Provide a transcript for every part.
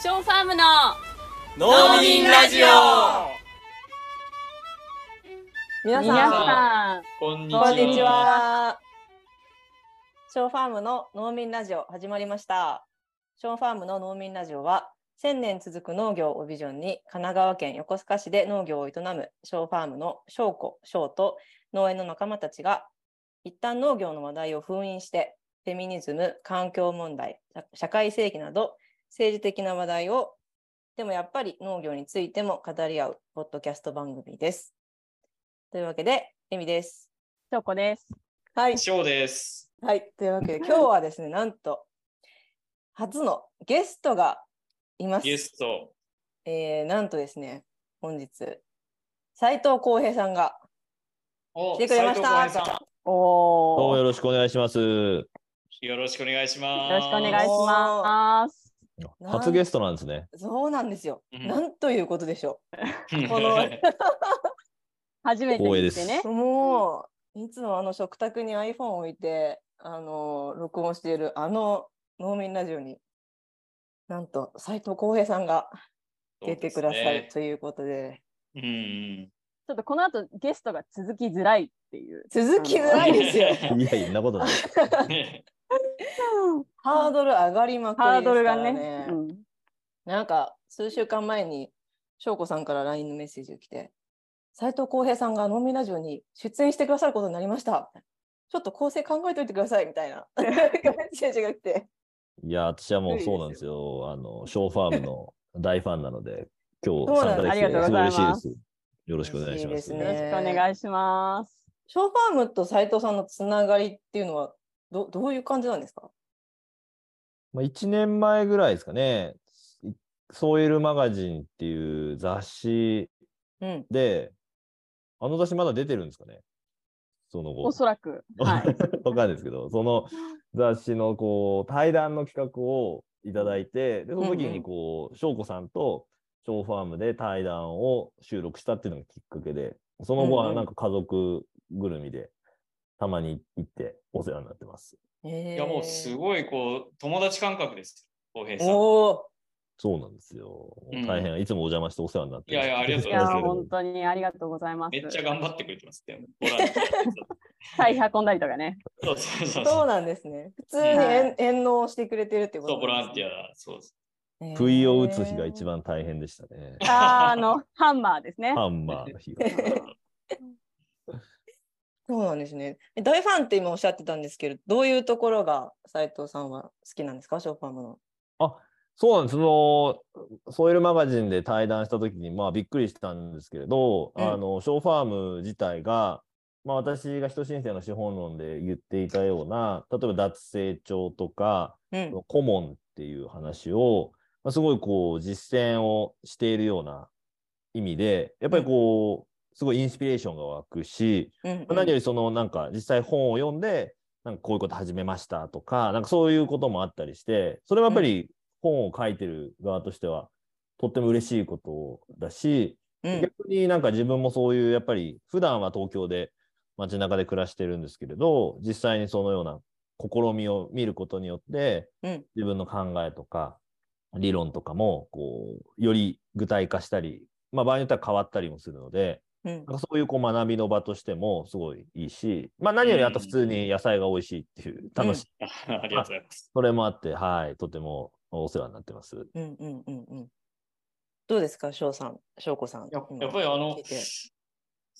ショーファームの農民ラジオ皆皆さん、さん、こんにちは。こんにちは。ショーファームの農民ラジオ始まりました。ショーファームの農民ラジオは、1000年続く農業をビジョンに、神奈川県横須賀市で農業を営むショーファームの翔子、翔と農園の仲間たちが、一旦農業の話題を封印して、フェミニズム、環境問題、社社会正義など、政治的な話題を、でもやっぱり農業についても語り合う、ポッドキャスト番組です。というわけで、エミです。しょうこです。はい。ショーです。はい。というわけで、今日はですね、なんと、初のゲストがいます。ゲスト。えー、なんとですね、本日、斉藤浩平さんがお来てくれましたおお。よどうもよろしくお願いします。ん。よろしくお願いします。ろしくお願いします。初ゲストなんですね。そうなんですよ。うんなんということでしょすこの 初めて光栄です。もう、いつもあの食卓に iPhone を置いて、あの、録音しているあの農民ラジオに、なんと斉藤浩平さんが出てくださいということで、ちょっとこの後ゲストが続きづらいっていう。続きづらいですよ。うん。いや、いんなことない。ね ハードル上がりまくりハーですからドルがね。ね。うんなんか数週間前に翔子さんから LINE のメッセージが来て、斉藤浩平さんが農民ラジオに出演してくださることになりました。ちょっと構成考えておいてくださいみたいな メッセージが来て。いや、私はもうそうなんですよ。あの、ショーファームの大ファンなので、今日参加できてありがとうごすごい嬉しいざいまですす。よろしくお願いします。ねよろしくお願いします。ショーファームと斉藤さんのつながりっていうのはどどういう感じなんですか？まあ、1年前ぐらいですかね、いソイルマガジンっていう雑誌うん。で、あの雑誌まだ出てるんですかね？その後。おそらく。はい。わかんないですけど、その雑誌のこう対談の企画をいただいて、でその時にこう、翔子さんとショーファームで対談を収録したっていうのがきっかけで、その後うんうんはなんか家族ぐるみでたまに行ってお世話になってます。いいやもうすごいこう友達感覚です。浩平さん。おおそうなんですよ。うん大変、いつもお邪魔してお世話になってます。いやいやありがとうございます本当にありがとうございます。めっちゃ頑張ってくれてますね。ボランティ会運んだりとかね。アそうそうそうそうそう。なんですね。普通にはい遠遠納してくれてるってことそう、ボランティアだ。そうです。不意を打つ日が一番大変でしたね。あの、ハンマーですね。ハンマーの日が。そうなんですね。え大ファンって今おっしゃってたんですけど、どういうところが斉藤さんは好きなんですか、ショーファームの。あそうなんです。その、ソイルマガジンで対談したときに、まあ、びっくりしたんですけれど、うんあの、ショーファーム自体が、まあ、私が人申請の資本論で言っていたような、例えば脱成長とか、うん。顧問っていう話を、まあ、すごいこう、実践をしているような意味で、やっぱりこう、すごいインスピレーションが湧くし、うんまあ何よりそのなんか実際本を読んでなんかこういうこと始めましたとかなんかそういうこともあったりしてそれはやっぱり本を書いてる側としてはとっても嬉しいことだし、うん。逆になんか自分もそういうやっぱり普段は東京で街中で暮らしてるんですけれど実際にそのような試みを見ることによってうん。自分の考えとか理論とかもこうより具体化したり、まあ、場合によっては変わったりもするので、うんなんかそういうこう学びの場としてもすごいいいし、まあ何よりあと普通に野菜が美味しいっていう楽しい、あありがとうございます。それもあって、はい、とてもお世話になってます。うんうんうんうん。どうですか、翔さん、翔子さん。や今やっぱりあの聞いて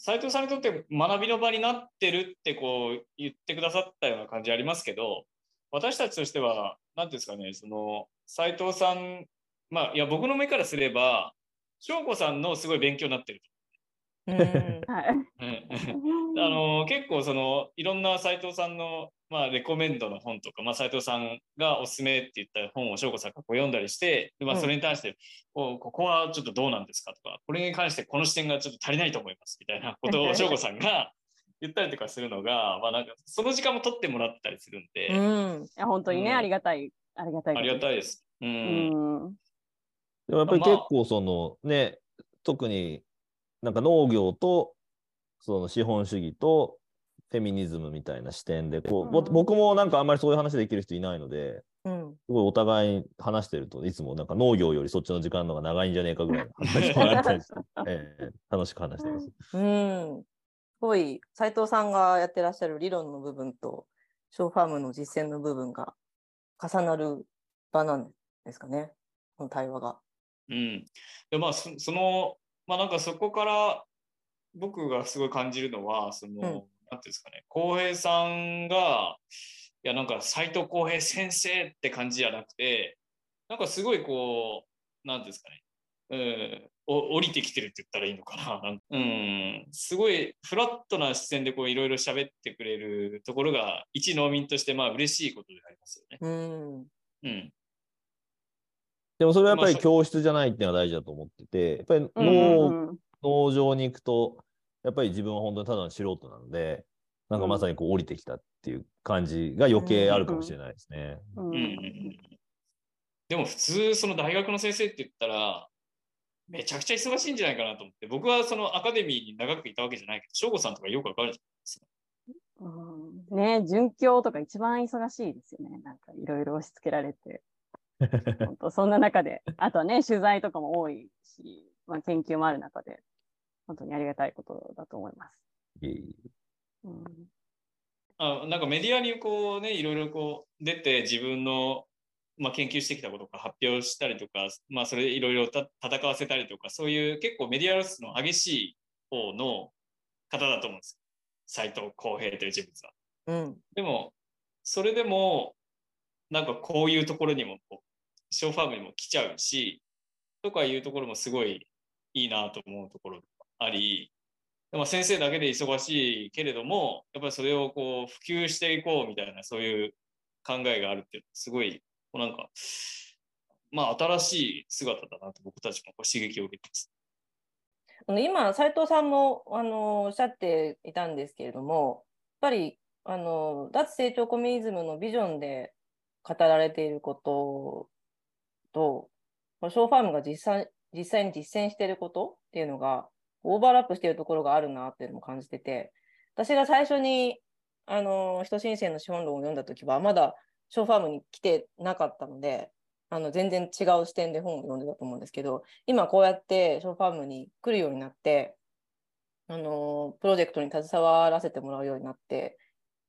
斉藤さんにとって学びの場になってるってこう言ってくださったような感じありますけど私たちとしては何ていうんですかねその斉藤さんまあいや僕の目からすれば翔子さんのすごい勉強になってる。うんはい。うん あの結構そのいろんな斉藤さんの、まあ、レコメンドの本とか、まあ、斉藤さんがおすすめって言った本を翔子さんがこう読んだりしてで、まあ、うんそれに対して、おここはちょっとどうなんですかとかこれに関してこの視点がちょっと足りないと思いますみたいな ことを翔子さんが 言ったりとかするのが、まあ、なんかその時間も取ってもらったりするんで、うんいや本当にね、うんありがたい。ありがたい。ありがたいい。です。ううんん。でもやっぱりまあ結構そのね、特になんか農業とその資本主義とフェミニズムみたいな視点でこう、ぼうん僕もなんかあんまりそういう話できる人いないのでうん。すごいお互いに話してるといつもなんか農業よりそっちの時間の方が長いんじゃねえかぐらいの話もあったりして、ええ楽しく話してます。うん。すごい、斉藤さんがやってらっしゃる理論の部分と、ショーファームの実践の部分が重なる場なんですかね、この対話が。うん。で、まあ、そその、まあなんかそこから僕がすごい感じるのは、その、んなんていうんですかね、浩平さんが、いや、なんか斎藤浩平先生って感じじゃなくて、なんかすごいこう、なんていうんですかね、うん、お降りてきてるって言ったらいいのかな。なんうん、すごいフラットな視線でこういろいろ喋ってくれるところが、一農民としてまあ嬉しいことでありますよね。うん。うん。でもそれはやっぱり教室じゃないっていうのが大事だと思っててやっぱりうん農,、うんうん農場に行くとやっぱり自分は本当にただの素人なのでなんかまさにこう降りてきたっていう感じが余計あるかもしれないですね。うんでも普通その大学の先生って言ったらめちゃくちゃ忙しいんじゃないかなと思って僕はそのアカデミーに長くいたわけじゃないけど省吾さんとかよくわかるじゃないですか。うんね准教とか一番忙しいですよね。なんかいろいろ押し付けられて。本当そんな中で、あとはね、取材とかも多いし、まあ、研究もある中で、本当にありがたいことだと思います。うんあなんかメディアにこうねいろいろこう出て自分の、まあ、研究してきたこととか発表したりとか、まあ、それいろいろた戦わせたりとかそういう結構メディア露出の激しい方の方だと思うんです斎藤浩平という人物は。うん。でも、それでも、なんかこういうところにもこう、ショーファームにも来ちゃうし、とかいうところもすごいいいなと思うところあり、でも先生だけで忙しいけれども、やっぱりそれをこう普及していこうみたいな、そういう考えがあるっていうのは、すごい、こうなんか、まあ新しい姿だなと僕たちもこう刺激を受けてます。あの今、斉藤さんもあのおっしゃっていたんですけれども、やっぱりあの脱成長コミュニズムのビジョンで語られていることと、ショーファームが実際実際に実践していることっていうのが、オーバーラップしているところがあるなっていうのも感じてて、私が最初にあの人申請の資本論を読んだときは、まだショーファームに来てなかったので、あの全然違う視点で本を読んでたと思うんですけど、今こうやってショーファームに来るようになって、あのプロジェクトに携わらせてもらうようになって、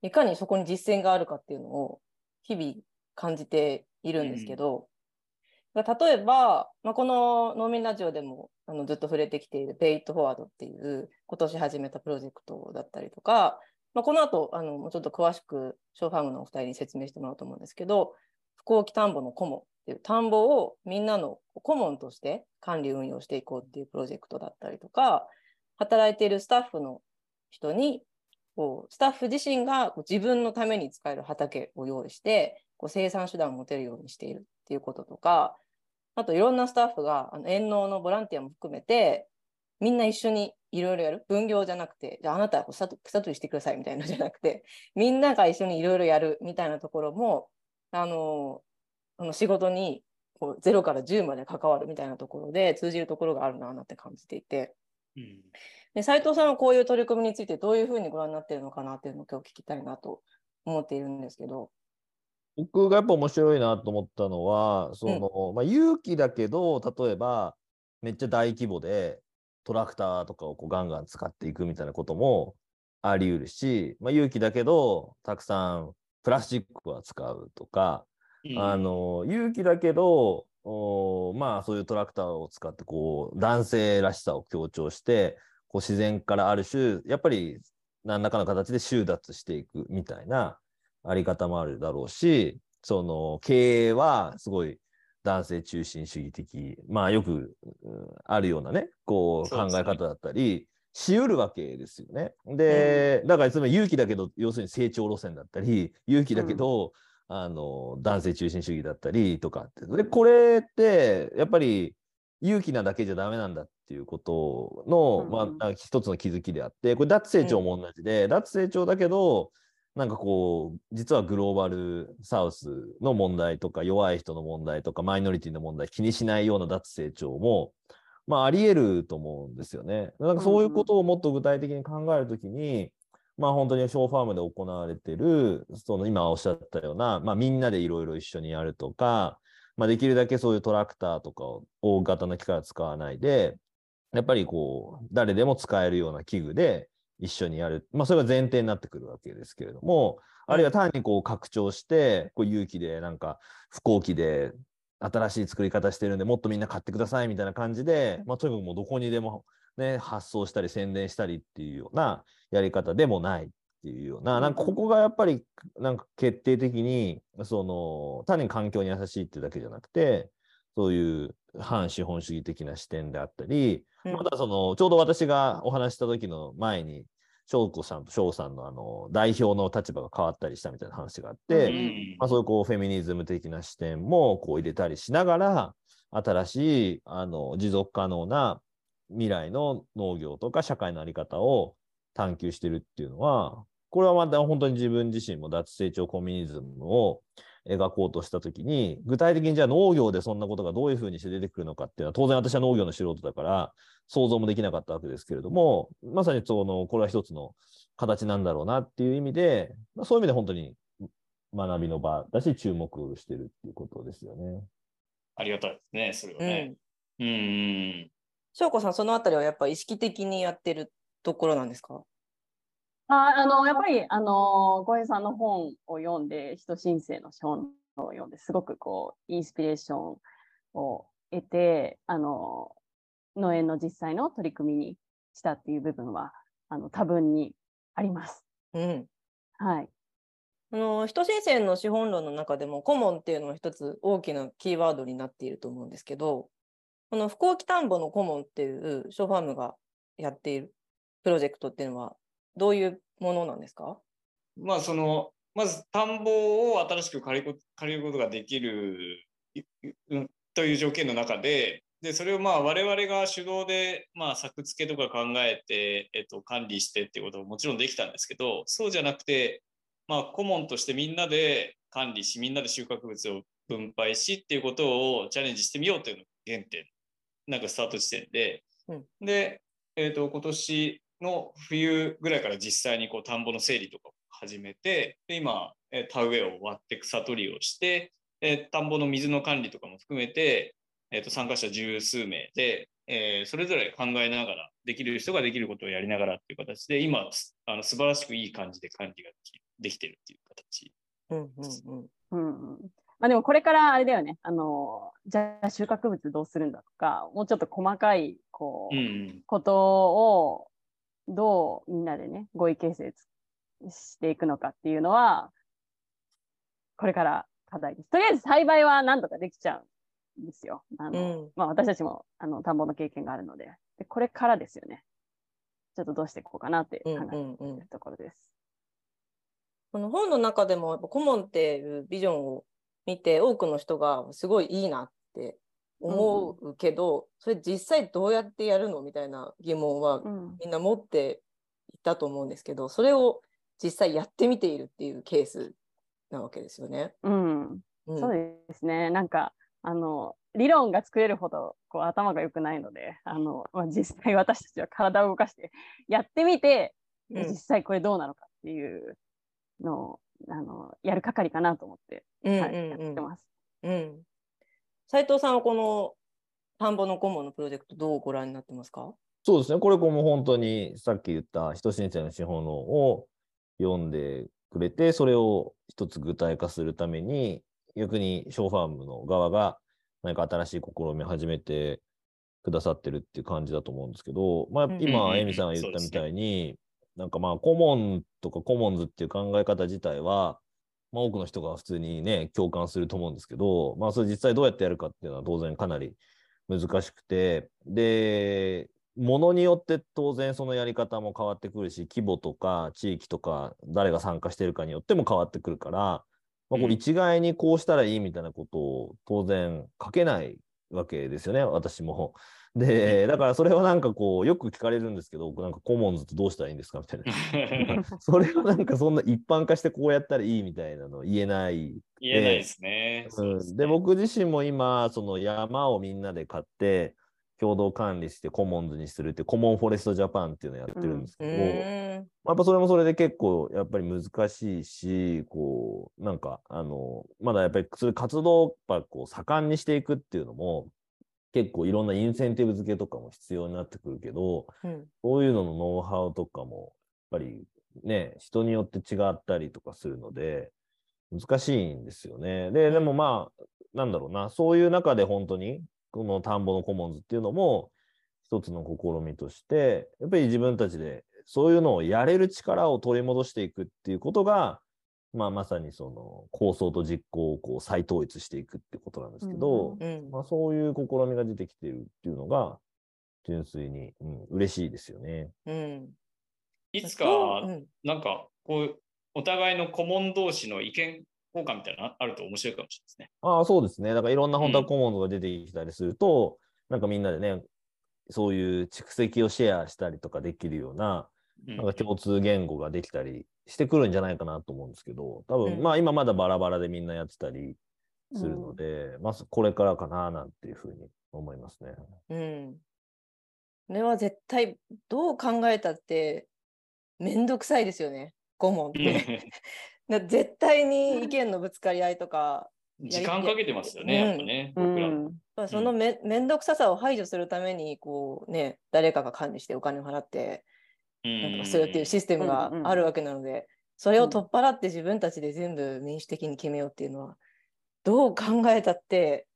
いかにそこに実践があるかっていうのを日々感じているんですけど、例えば、まあ、この農民ラジオでもあのずっと触れてきている Pay It Forward っていう今年始めたプロジェクトだったりとか、まあ、この後あのもうちょっと詳しくショーファームのお二人に説明してもらおうと思うんですけど、福沖田んぼの顧問っていう田んぼをみんなの顧問として管理運用していこうっていうプロジェクトだったりとか、働いているスタッフの人にこうスタッフ自身がこう自分のために使える畑を用意してこう生産手段を持てるようにしているっていうこととかあといろんなスタッフがあの遠農のボランティアも含めてみんな一緒にいろいろやる分業じゃなくてじゃああなたは草取りしてくださいみたいなのじゃなくてみんなが一緒にいろいろやるみたいなところもあのあの仕事にこう0から10まで関わるみたいなところで通じるところがあるなって感じていて。うんで斉藤さんはこういう取り組みについてどういうふうにご覧になっているのかなっていうのを今日聞きたいなと思っているんですけど。僕がやっぱ面白いなと思ったのは、その、まあ、勇気だけど、例えば、めっちゃ大規模でトラクターとかをこうガンガン使っていくみたいなこともあり得るし、まあ、勇気だけど、たくさんプラスチックは使うとか、うん。あの勇気だけど、おまあそういうトラクターを使ってこう男性らしさを強調して、こう自然からある種、やっぱり何らかの形で収奪していくみたいなあり方もあるだろうし、その経営はすごい男性中心主義的、まあよくうんあるようなね、こう考え方だったり、しうるわけですよね。で、だからつまり勇気だけど、要するに成長路線だったり、勇気だけど、あの男性中心主義だったりとかって。で、これって、やっぱり勇気なだけじゃダメなんだっていうことの、うんまあ一つの気づきであって、これ脱成長も同じで、脱成長だけど、なんかこう、実はグローバルサウスの問題とか、弱い人の問題とか、マイノリティの問題気にしないような脱成長も、まああり得ると思うんですよね。なんかそういうことをもっと具体的に考えるときに、まあ本当にショーファームで行われてる、その今おっしゃったような、まあみんなでいろいろ一緒にやるとか、まあできるだけそういうトラクターとかを大型の機械を使わないで、やっぱりこう、誰でも使えるような器具で一緒にやる。まあそれが前提になってくるわけですけれども、あるいは単にこう拡張して、こう勇気でなんか飛行機で新しい作り方してるんで、もっとみんな買ってくださいみたいな感じで、まあとにかくもうどこにでもね、発送したり宣伝したりっていうようなやり方でもないっていうような、なんかここがやっぱりなんか決定的に、その単に環境に優しいっていうだけじゃなくて、そういう反資本主義的な視点であったり、うん。またそのちょうど私がお話しした時の前に、翔子さんと翔さんのあの代表の立場が変わったりしたみたいな話があって、うんまあ、そういうこうフェミニズム的な視点もこう入れたりしながら、新しいあの持続可能な未来の農業とか社会のあり方を探求してるっていうのは、これはまた本当に自分自身も脱成長コミュニズムを描こうとしたときに、具体的にじゃあ農業でそんなことがどういうふうにして出てくるのかっていうのは、当然私は農業の素人だから想像もできなかったわけですけれども、まさにその、これは一つの形なんだろうなっていう意味で、まあ、そういう意味で本当に学びの場だし、注目してるっていうことですよね。ありがたいですね、それはうね。ん。うん。うん翔子さん、そのあたりはやっぱ意識的にやってるところなんですか？ああのやっぱり、あの小平さんの本を読んで、人申請の本を読んで、すごくこう、インスピレーションを得て、あの農園の実際の取り組みにしたっていう部分は、あの多分にあります。うん。はい。あの人申請の資本論の中でもコモンっていうのは一つ大きなキーワードになっていると思うんですけど、この不幸期田んぼのコモンっていうショーファームがやっているプロジェクトっていうのはどういうものなんですか？まあ、その、まず田んぼを新しく借りこ借りることができるという条件の中で、で、それをまあ我々が主導で、まあ、作付けとか考えて、えっと、管理してっていうことももちろんできたんですけど、そうじゃなくて、まあ、顧問としてみんなで管理し、みんなで収穫物を分配しっていうことをチャレンジしてみようというのが原点、なんかスタート地点で、うん。で、えっ、と、今年の冬ぐらいから実際にこう田んぼの整理とかを始めて、で今、えー田植えを割って草取りをして、えー田んぼの水の管理とかも含めて、えー、と参加者十数名で、えーそれぞれ考えながら、できる人ができることをやりながらっていう形で、今、すあの素晴らしくいい感じで管理ができできてるっていう形。うんうんうん。うんうんまあ、でもこれからあれだよね、あのじゃあ収穫物どうするんだとか、もうちょっと細かいこう、うんことをどうみんなでね、合意形成つしていくのかっていうのは、これから課題です。とりあえず栽培は何とかできちゃうんですよ。あのうんまあ、私たちもあの田んぼの経験があるのでで、これからですよね。ちょっとどうしていこうかなって考えてるところです。この本の中でもやっぱコモンっていうビジョンを見て多くの人がすごいいいなって思うけど、それ実際どうやってやるのみたいな疑問はうんみんな持っていたと思うんですけどそれを実際やってみているっていうケースなわけですよね。うんうんそうですね。なんか、あの、理論が作れるほどこう頭が良くないので、あの、まあ、実際私たちは体を動かしてやってみて、うん実際これどうなのかっていうのを、あの、やる係かなと思って、うんはい、うんうんやってます。うん。斉藤さんはこの田んぼの顧問のプロジェクトどうご覧になってますか？そうですね。これも本当にさっき言った人申請の資本論を読んでくれて、それを一つ具体化するために、逆にショーファームの側が何か新しい試みを始めてくださってるっていう感じだと思うんですけど、まあ、今、うんエミさんが言ったみたいに、なんかまあ、コモンとかコモンズっていう考え方自体は、まあ、多くの人が普通にね、共感すると思うんですけど、まあ、それ実際どうやってやるかっていうのは当然かなり難しくて、で、ものによって当然そのやり方も変わってくるし、規模とか地域とか誰が参加してるかによっても変わってくるから、まあ、こうんれ一概にこうしたらいいみたいなことを当然書けないわけですよね、私も。で、だからそれはなんかこう、よく聞かれるんですけど、なんかコモンズってどうしたらいいんですかみたいな。それはなんかそんな一般化してこうやったらいいみたいなの言えない言えないですね。で、僕自身も今、その山をみんなで買って、共同管理してコモンズにするってコモンフォレストジャパンっていうのをやってるんですうけど、ーん。やっぱそれもそれで結構やっぱり難しいし、こう、なんか、あの、まだやっぱりそれ活動をこう盛んにしていくっていうのも、結構いろんなインセンティブ付けとかも必要になってくるけど、うん。そういうののノウハウとかも、やっぱりね、人によって違ったりとかするので、難しいんですよね。で、でもまあ、なんだろうな、そういう中で本当に、この田んぼのコモンズっていうのも、一つの試みとして、やっぱり自分たちでそういうのをやれる力を取り戻していくっていうことが、まあ、まさにその構想と実行をこう再統一していくっていうことなんですけど、うんうんまあ、そういう試みが出てきているっていうのが、純粋に、うん、嬉しいですよね。うん。いつか、うんなんか、こう、お互いの顧問同士の意見交換みたいなのあると面白いかもしれないですね。ああ、そうですね。だからいろんな本当うんはコモンズが出てきたりすると、なんかみんなでね、そういう蓄積をシェアしたりとかできるような、うんなんか共通言語ができたりしてくるんじゃないかなと思うんですけど、多分、うんまあ今まだバラバラでみんなやってたりするので、まずこれからかななんていうふうに思いますね。うん。これは絶対どう考えたってめんどくさいですよね。顧問って。だ絶対に意見のぶつかり合いとか、時間かけてますよね、うんやっぱね、う僕らも。んまあそのめ,、めんどくささを排除するためにこうね誰かが管理してお金を払ってなんとかするっていうシステムがあるわけなので、それを取っ払って自分たちで全部民主的に決めようっていうのはどう考えたって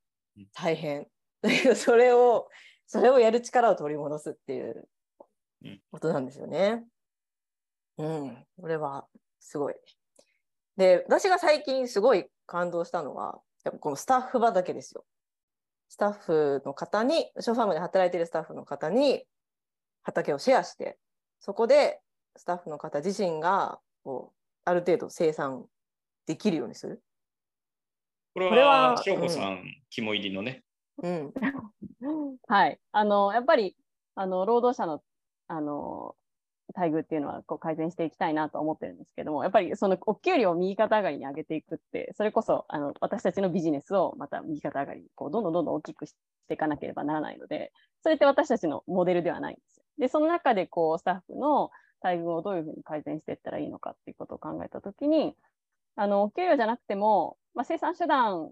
大変。だけどそれをそれをやる力を取り戻すっていううんことなんですよね。うん、これはすごい。で、私が最近すごい感動したのは、やっぱこのスタッフ畑ですよ。スタッフの方に、ショーファームで働いているスタッフの方に畑をシェアして、そこでスタッフの方自身がこうある程度生産できるようにする。これこれはは、翔子さん、肝入りのね。うん。はい。あの、やっぱり、あの、労働者の、あの、待遇っていうのはこう改善していきたいなと思ってるんですけども、やっぱりそのお給料を右肩上がりに上げていくって、それこそあの私たちのビジネスをまた右肩上がりにこうどんどんどんどん大きくしていかなければならないので、それって私たちのモデルではないんですよ。で、その中でこうスタッフの待遇をどういうふうに改善していったらいいのかっていうことを考えたときに、あの、給料じゃなくても、まあ、生産手段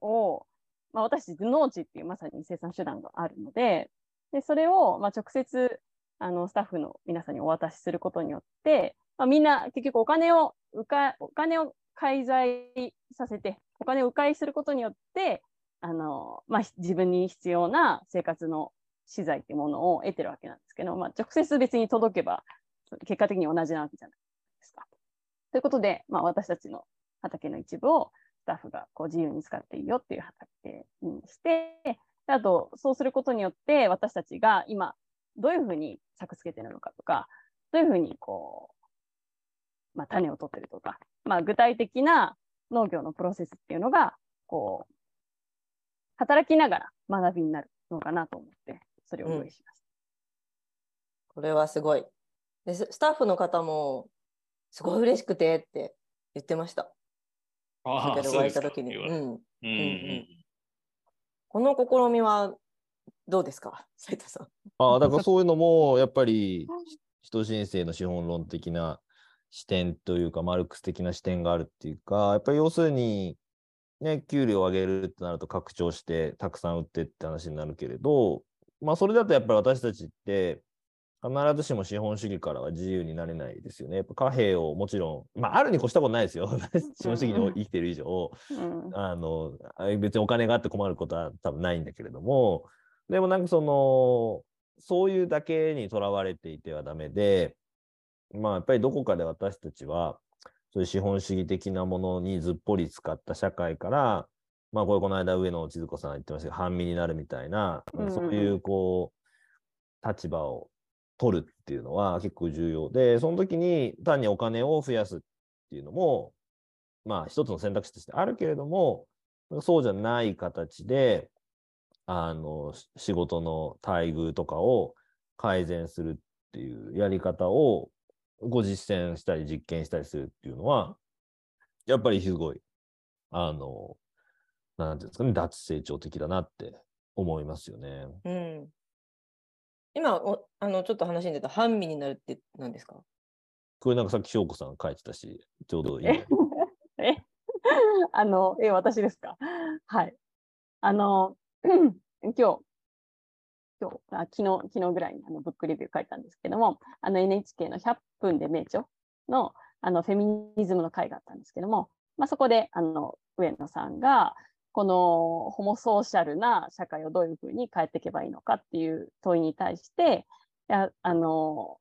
を、まあ、私たち農地っていうまさに生産手段があるので、でそれをまあ直接あのスタッフの皆さんにお渡しすることによって、まあ、みんな結局お金をうかお金を介在させてお金を迂回することによってあの、まあ、自分に必要な生活の資材っていうものを得てるわけなんですけど、まあ、直接別に届けば結果的に同じなわけじゃないですか。ということで、まあ、私たちの畑の一部をスタッフがこう自由に使っていいよっていう畑にして、あと、そうすることによって、私たちが今、どういうふうに作付けてるのかとか、どういうふうにこう、まあ、種を取ってるとか、まあ、具体的な農業のプロセスっていうのが、こう、働きながら学びになるのかなと思って、それを用意しました。これはすごい。でススタッフの方も、すごい嬉しくてって言ってました。ああ。そうですかうん、うんうんこの試みはどうですか、斉藤さん。ああ、だからそういうのも、やっぱり、人申請の資本論的な視点というか、マルクス的な視点があるっていうか、やっぱり要するに、ね、給料を上げるってなると拡張して、たくさん売ってって話になるけれど、まあ、それだとやっぱり私たちって、必ずしも資本主義からは自由になれないですよね。やっぱ貨幣をもちろん、まあ、あるに越したことないですよ。資本主義に生きてる以上。うんあの、あ別にお金があって困ることは多分ないんだけれども、でもなんかその、そういうだけにとらわれていてはダメで、まあやっぱりどこかで私たちは、そういう資本主義的なものにずっぽり使った社会から、まあこれこの間上野千鶴子さん言ってましたけど、半身になるみたいな、そういうこう、立場を取るっていうのは結構重要で、その時に単にお金を増やすっていうのも、まあ一つの選択肢としてあるけれども、そうじゃない形で、あの、し仕事の待遇とかを改善するっていうやり方をご実践したり実験したりするっていうのは、やっぱりすごい、あの、なんていうんですかね、脱成長的だなって思いますよね。うん、今おあの、ちょっと話に出た半身になるって何ですか？これなんかさっき翔子さん書いてたし、ちょうどいい。え？あの、え、私ですか？はい。あの、今日、今日、あ昨日、昨日ぐらいにあのブックレビュー書いたんですけども、あの NHK の100分で名著のあのフェミニズムの会があったんですけども、まあ、そこであの上野さんが、このホモソーシャルな社会をどういうふうに変えていけばいいのかっていう問いに対して、やあの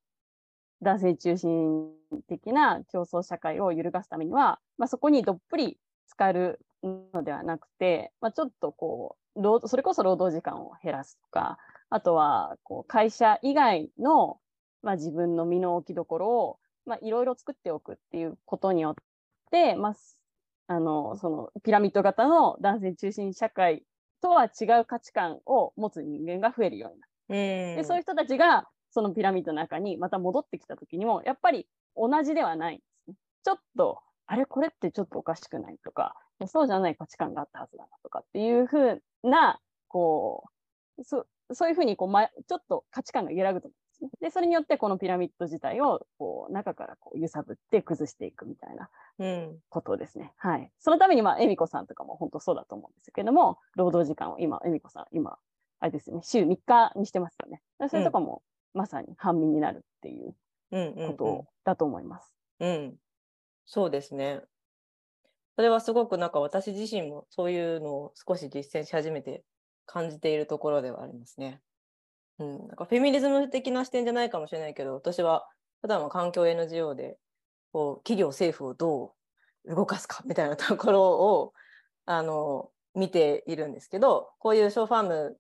男性中心的な競争社会を揺るがすためには、まあ、そこにどっぷり浸かるのではなくて、まあ、ちょっとこうそれこそ労働時間を減らすとかあとはこう会社以外の、まあ、自分の身の置きどころをいろいろ作っておくっていうことによって、まあ、あのそのピラミッド型の男性中心社会とは違う価値観を持つ人間が増えるようになる。うんでそういう人たちがそのピラミッドの中にまた戻ってきた時にもやっぱり同じではないんですね。ちょっとあれこれってちょっとおかしくないとかそうじゃない価値観があったはずだなとかっていうふうなこうそそういうふうにこう、ま、ちょっと価値観が揺らぐと思うんでそれによってこのピラミッド自体をこう中からこう揺さぶって崩していくみたいなうんことですね。はい。そのために、まあ、恵美子さんとかも本当そうだと思うんですけども、労働時間を今、恵美子さん、今、あれですよね、週3日にしてますよね。そういうとこも、まさに半身になるっていううんうんうんことだと思います。うん、そうですね。それはすごくなんか私自身もそういうのを少し実践し始めて感じているところではありますね。うん、なんかフェミニズム的な視点じゃないかもしれないけど、私は普段は環境 NGO でこう企業政府をどう動かすか みたいなところをあの見ているんですけど、こういうショーファーム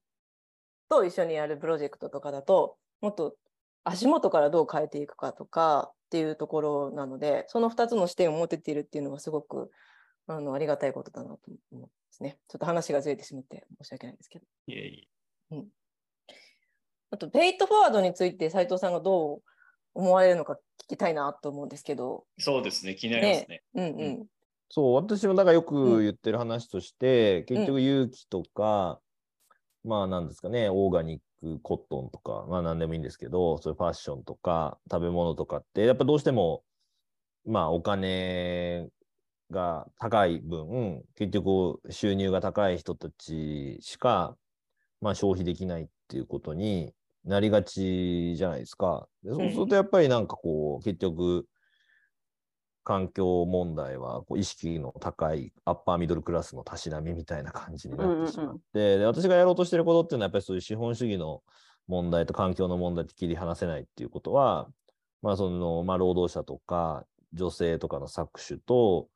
と一緒にやるプロジェクトとかだと、もっと足元からどう変えていくかとかっていうところなので、その2つの視点を持てているっていうのはすごくあのありがたいことだなと思いますね。ちょっと話がずれてしまって申し訳ないんですけど。いえいえあと、ペイトフォワードについて斉藤さんがどう思われるのか聞きたいなと思うんですけど。そうですね、気になりますね。うんうん。そう、私もだからようんく言ってる話として、結局勇気とか、まあなんですかね、オーガニックコットンとか、まあ何でもいいんですけど、そういうファッションとか食べ物とかって、やっぱどうしても、まあお金が高い分、結局収入が高い人たちしか、まあ消費できないっていうことになりがちじゃないですか。でそうするとやっぱりなんかこう、結局、環境問題はこう意識の高いアッパーミドルクラスのたしなみみたいな感じになってしまって、で私がやろうとしてることっていうのはやっぱりそういう資本主義の問題と環境の問題って切り離せないっていうことは、まあそのまあ、労働者とか女性とかの搾取と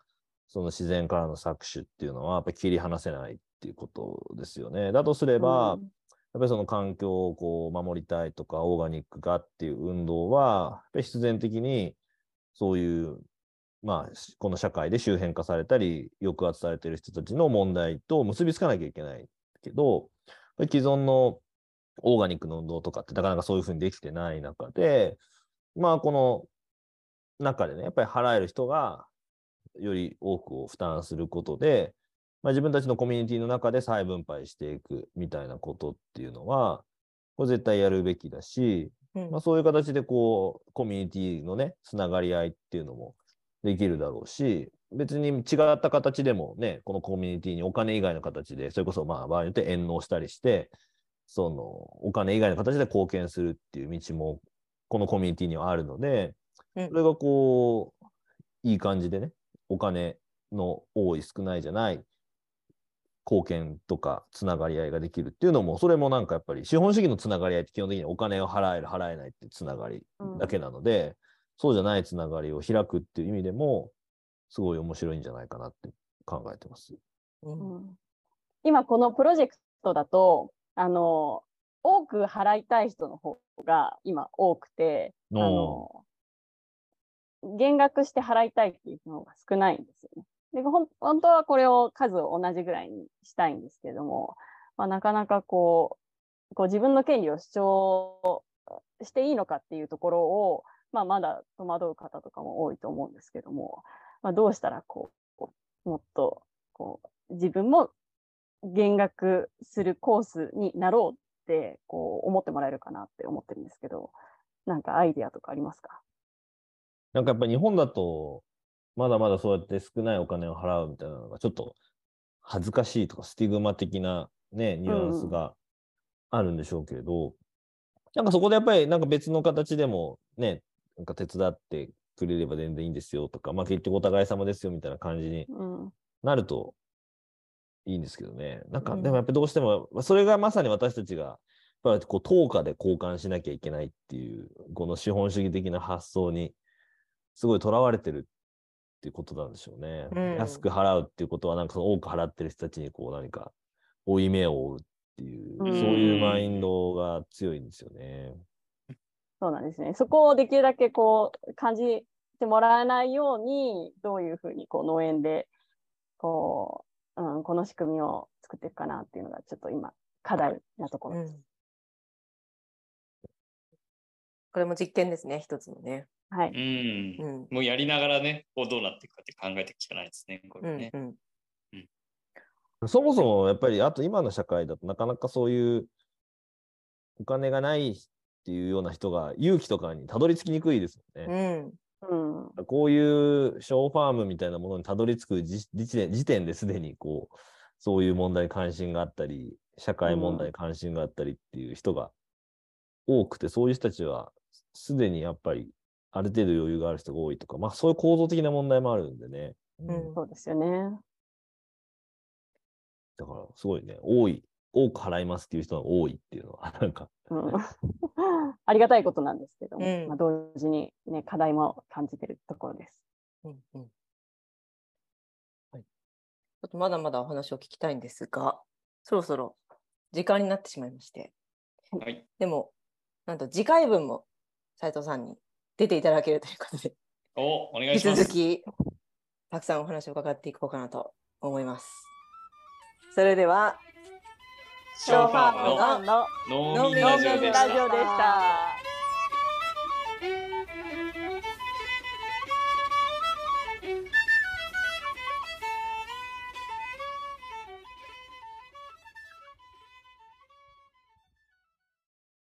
その自然からの搾取っていうのはやっぱり切り離せないっていうことですよね。だとすれば、うんやっぱりその環境をこう守りたいとか、オーガニックがっていう運動は、必然的にそういう、まあ、この社会で周辺化されたり、抑圧されてる人たちの問題と結びつかなきゃいけないけど、既存のオーガニックの運動とかってなかなかそういうふうにできてない中で、まあ、この中でね、やっぱり払える人がより多くを負担することで、まあ、自分たちのコミュニティの中で再分配していくみたいなことっていうのは、これ絶対やるべきだし、うん。まあ、そういう形でこう、コミュニティのね、つながり合いっていうのもできるだろうし、別に違った形でもね、このコミュニティにお金以外の形で、それこそまあ場合によって援納したりして、そのお金以外の形で貢献するっていう道も、このコミュニティにはあるので、うん。それがこう、いい感じでね、お金の多い少ないじゃない貢献とかつながり合いができるっていうのも、それもなんかやっぱり資本主義のつながり合いって基本的にお金を払える、払えないってつながりだけなので、そうじゃないつながりを開くっていう意味でも、すごい面白いんじゃないかなって考えてます。うんうん今このプロジェクトだとあの多く払いたい人の方が今多くてあの減額して払いたいっていうのが少ないんですよね。で本当はこれを数を同じぐらいにしたいんですけども、まあ、なかなかこうこう自分の権利を主張していいのかっていうところを、まあ、まだ戸惑う方とかも多いと思うんですけども、まあ、どうしたらこうもっとこう自分も減額するコースになろうってこう思ってもらえるかなって思ってるんですけど、なんかアイディアとかありますか？なんかやっぱ日本だと、まだまだそうやって少ないお金を払うみたいなのがちょっと恥ずかしいとかスティグマ的なね、ニュアンスがあるんでしょうけれど、なんかそこでやっぱりなんか別の形でもね、なんか手伝ってくれれば全然いいんですよとか、まあ結局お互い様ですよみたいな感じにうん。なるといいんですけどね。なんか、うんでもやっぱりどうしても、まあそれがまさに私たちが、やっぱりこう、等価で交換しなきゃいけないっていう、この資本主義的な発想に、すごいとらわれてるっていうことなんでしょうね。うん安く払うっていうことは、なんかその多く払ってる人たちにこう何か、負い目を負うっていう、うんそういうマインドが強いんですよね。そうなんですね。そこをできるだけこう感じてもらえないように、どういうふうにこう農園でこう、うん、この仕組みを作っていくかなっていうのがちょっと今課題なところです。うんこれも実験ですね、一つのね。はい。うんう。ん。もうやりながらね、こうどうなっていくかって考えていくしかないですね。こうんれね。うん。そもそもやっぱり、あと今の社会だとなかなかそういうお金がないっていうような人が勇気とかにたどり着きにくいですよね。うん。うん。こういうショーファームみたいなものにたどり着く時時点時点ですでにこう、そういう問題に関心があったり、社会問題に関心があったりっていう人が多くて、そういう人たちはすでにやっぱりある程度余裕がある人が多いとか、まあそういう構造的な問題もあるんでね。うんそうですよね。だからすごいね、多い、多く払いますっていう人が多いっていうのは、なんか、うん、ありがたいことなんですけども、うんまあ、同時に、ね、課題も感じてるところです。うんうんはい、ちょっとまだまだお話を聞きたいんですが、そろそろ時間になってしまいまして、はい。でも、なんと次回分も斉藤さんに出ていただけるということで、お、お願引きいします。続きたくさんお話を伺っていこうかなと思います。それでは、ショーファームのの農民ラジオでした農民ラジオ。でした。